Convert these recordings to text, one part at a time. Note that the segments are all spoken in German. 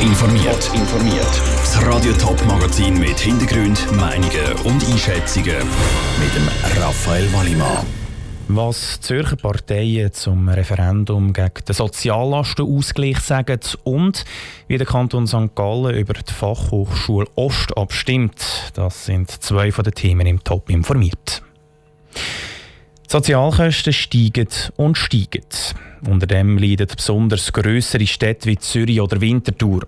informiert. informiert. Das Radio Top Magazin mit Hintergrund, Meinungen und Einschätzungen mit dem Raphael Wallimann. Was Zürcher Parteien zum Referendum gegen den Soziallastenausgleich sagen und wie der Kanton St. Gallen über die Fachhochschule Ost abstimmt, das sind zwei von den Themen im Top informiert. Die Sozialkosten steigen und steigen. Unter dem leiden besonders grössere Städte wie Zürich oder Winterthur.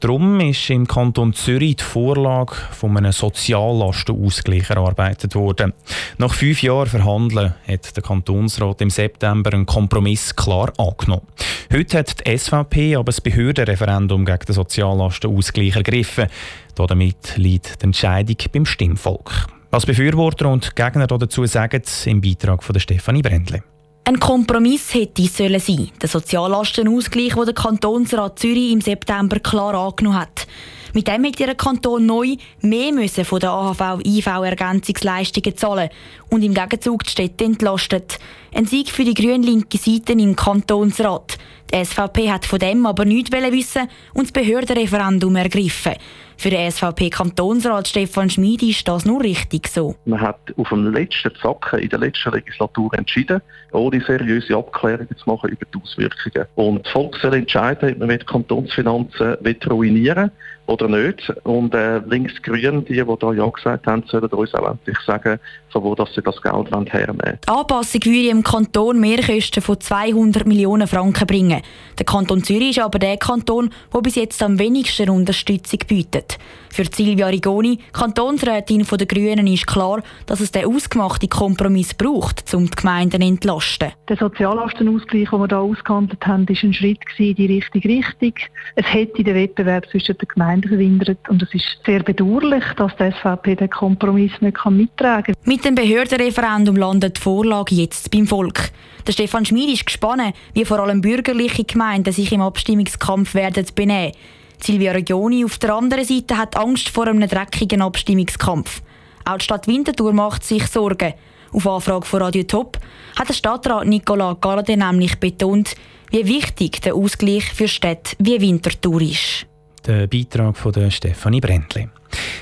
Darum ist im Kanton Zürich die Vorlage von einem Soziallastenausgleich erarbeitet worden. Nach fünf Jahren Verhandeln hat der Kantonsrat im September einen Kompromiss klar angenommen. Heute hat die SVP aber das Behördenreferendum gegen den Soziallastenausgleich ergriffen. Damit liegt die Entscheidung beim Stimmvolk. Was Befürworter und Gegner dazu sagen, im Beitrag von Stefanie Brändle. Ein Kompromiss hätte sollen sein. Der Soziallastenausgleich, den der Kantonsrat Zürich im September klar angenommen hat. Mit dem hätte der Kanton neu mehr müssen von der AHV-IV-Ergänzungsleistungen zahlen und im Gegenzug die Städte entlastet. Ein Sieg für die grün-linke Seite im Kantonsrat. Die SVP hat von dem aber nichts wissen und das Behördenreferendum ergriffen. Für den SVP-Kantonsrat Stefan Schmid ist das nur richtig so. Man hat auf dem letzten Zacken in der letzten Legislatur entschieden, ohne seriöse Abklärungen zu machen über die Auswirkungen. Und das Volk soll entscheiden, ob man die Kantonsfinanzen ruinieren will oder nicht. Und äh, links-grün, die, die da Ja gesagt haben, sollen uns auch endlich sagen, von wo dass sie das Geld hernehmen wollen. Die Anpassung würde im Kanton Mehrkosten von 200 Millionen Franken bringen. Der Kanton Zürich ist aber der Kanton, der bis jetzt am wenigsten Unterstützung bietet. Für Silvia Rigoni, Kantonsrätin der Grünen, ist klar, dass es den ausgemachten Kompromiss braucht, um die Gemeinden zu entlasten. Der Soziallastenausgleich, den wir hier ausgehandelt haben, war ein Schritt in die richtige Richtung. Es hätte den Wettbewerb zwischen den Gemeinden verhindert und es ist sehr bedauerlich, dass die SVP den Kompromiss nicht mittragen kann. Mit dem Behördenreferendum landet die Vorlage jetzt beim Volk. Der Stefan Schmid ist gespannt, wie vor allem bürgerliche Gemeinden sich im Abstimmungskampf werden benehmen. Silvia Regioni auf der anderen Seite hat Angst vor einem dreckigen Abstimmungskampf. Auch die Stadt Winterthur macht sich Sorgen. Auf Anfrage von Radio Top hat der Stadtrat Nicolas Galladay nämlich betont, wie wichtig der Ausgleich für Städte wie Winterthur ist. Der Beitrag von der Stefanie Brändli.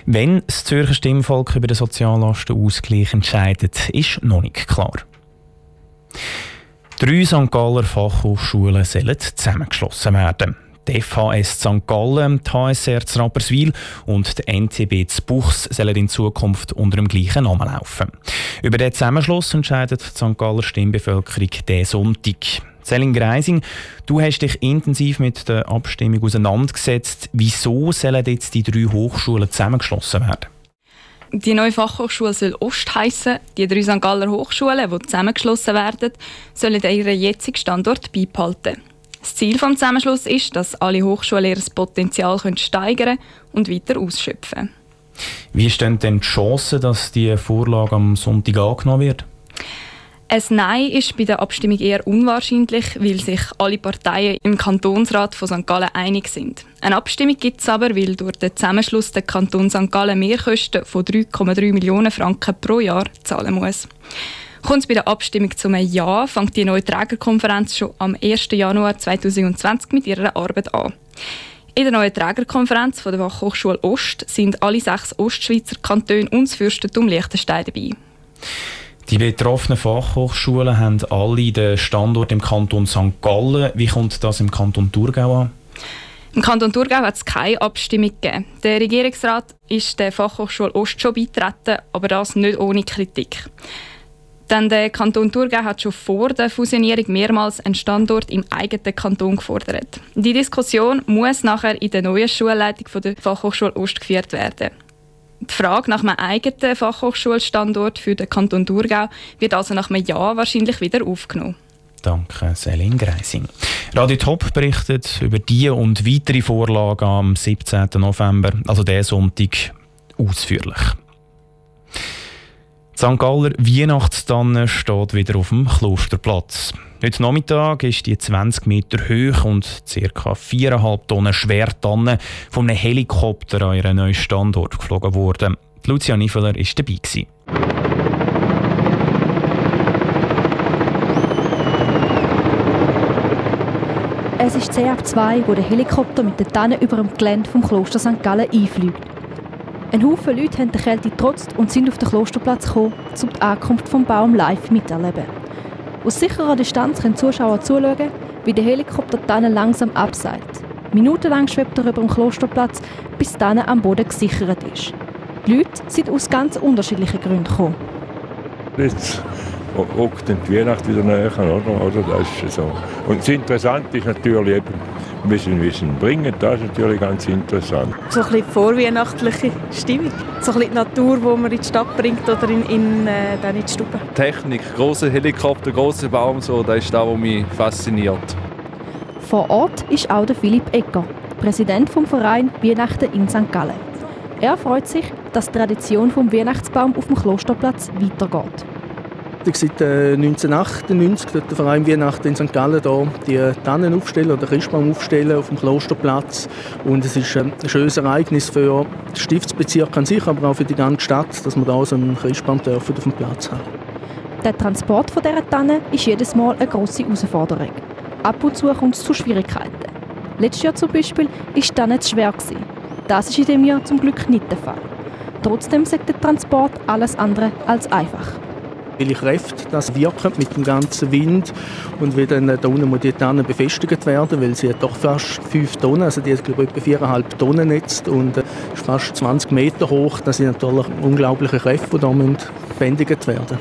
Wenn das Zürcher Stimmvolk über den Soziallastenausgleich entscheidet, ist noch nicht klar. Drei St. Galler Fachhochschulen sollen zusammengeschlossen werden. Die FHS St. Gallen, die HSR zu Rapperswil und die NTB zu Buchs sollen in Zukunft unter dem gleichen Namen laufen. Über den Zusammenschluss entscheidet die St. Galler Stimmbevölkerung diesen Sonntag. Selin Greising, du hast dich intensiv mit der Abstimmung auseinandergesetzt. Wieso sollen jetzt die drei Hochschulen zusammengeschlossen werden? Die neue Fachhochschule soll Ost heißen. Die drei St. Galler Hochschulen, die zusammengeschlossen werden, sollen ihren jetzigen Standort beibehalten. Das Ziel des Zusammenschlusses ist, dass alle Hochschulen ihr Potenzial steigern und weiter ausschöpfen Wie stehen denn die Chancen, dass die Vorlage am Sonntag angenommen wird? Ein Nein ist bei der Abstimmung eher unwahrscheinlich, weil sich alle Parteien im Kantonsrat von St. Gallen einig sind. Eine Abstimmung gibt es aber, weil durch den Zusammenschluss der Kanton St. Gallen Mehrkosten von 3,3 Millionen Franken pro Jahr zahlen muss. Kommt es bei der Abstimmung zum Ja, fängt die neue Trägerkonferenz schon am 1. Januar 2020 mit ihrer Arbeit an. In der neuen Trägerkonferenz der Fachhochschule Ost sind alle sechs Ostschweizer Kantone und das Fürstentum Liechtenstein dabei. Die betroffenen Fachhochschulen haben alle den Standort im Kanton St. Gallen. Wie kommt das im Kanton Thurgau an? Im Kanton Thurgau hat es keine Abstimmung gegeben. Der Regierungsrat ist der Fachhochschule Ost schon beitreten, aber das nicht ohne Kritik. Denn der Kanton Thurgau hat schon vor der Fusionierung mehrmals einen Standort im eigenen Kanton gefordert. Die Diskussion muss nachher in der neuen Schulleitung der Fachhochschule Ost geführt werden. Die Frage nach einem eigenen Fachhochschulstandort für den Kanton Thurgau wird also nach einem Jahr wahrscheinlich wieder aufgenommen. Danke, Selin Greising. Radio Top berichtet über diese und weitere Vorlagen am 17. November, also diesen Sonntag, ausführlich. St. Galler Weihnachtstanne steht wieder auf dem Klosterplatz. Heute Nachmittag ist die 20 Meter hoch und ca. 4,5 Tonnen schwere Tanne von einem Helikopter an ihren neuen Standort geflogen worden. Lucia Niveler war dabei. Gewesen. Es ist 10 ab 2, wo der Helikopter mit den Tannen über dem Gelände vom Kloster St. Gallen einfliegt. Ein Haufen Leute haben der Kälte getrotzt und sind auf den Klosterplatz gekommen, um die Ankunft vom Baum live miterleben. Aus sicherer Distanz können Zuschauer zuschauen, wie der Helikopter Tannen langsam abseilt. Minutenlang schwebt er über dem Klosterplatz, bis die Tanne am Boden gesichert ist. Die Leute sind aus ganz unterschiedlichen Gründen gekommen. Jetzt rückt die Weihnacht wieder näher, oder? oder das ist so. Und das Interessante ist natürlich eben, wie sie bringen, das ist natürlich ganz interessant. So ein bisschen vorweihnachtliche Stimmung. So ein bisschen die Natur, die man in die Stadt bringt oder in, in, äh, dann in die Stube. Technik, große Helikopter, großer Baum, so, das ist das, was mich fasziniert. Vor Ort ist auch der Philipp Egger, Präsident vom Verein Weihnachten in St. Gallen. Er freut sich, dass die Tradition vom Weihnachtsbaum auf dem Klosterplatz weitergeht. Seit 1998 tut der Verein Weihnachten in St. Gallen hier die Tannen aufstellen oder Christbaum aufstellen auf dem Klosterplatz. Und es ist ein schönes Ereignis für den Stiftsbezirk an sich, aber auch für die ganze Stadt, dass wir da so einen Christbaum auf dem Platz haben. Der Transport von dieser Tanne ist jedes Mal eine grosse Herausforderung. Ab und zu kommt es zu Schwierigkeiten. Letztes Jahr zum Beispiel war die Tanne zu schwer. Das ist in diesem Jahr zum Glück nicht der Fall. Trotzdem sagt der Transport alles andere als einfach viele Kräfte das wirken mit dem ganzen Wind und wie dann da unten muss die Tanne befestigt werden, weil sie hat doch fast 5 Tonnen, also die hat glaube ich etwa 4,5 Tonnen jetzt und äh, ist fast 20 Meter hoch. Das sind natürlich unglaubliche Kräfte, die da bändigt werden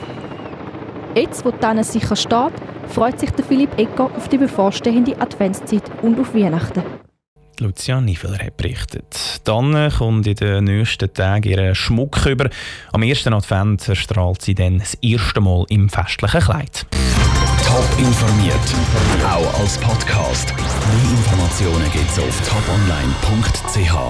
Jetzt, wo die Tanne sicher steht, freut sich der Philipp Ecker auf die bevorstehende Adventszeit und auf Weihnachten. Lucia Niefeler hat berichtet. Dann kommt in den nächsten Tagen ihren Schmuck über. Am ersten Advent erstrahlt sie dann das erste Mal im festlichen Kleid. Top informiert, auch als Podcast. Mehr Informationen gibt es auf toponline.ch.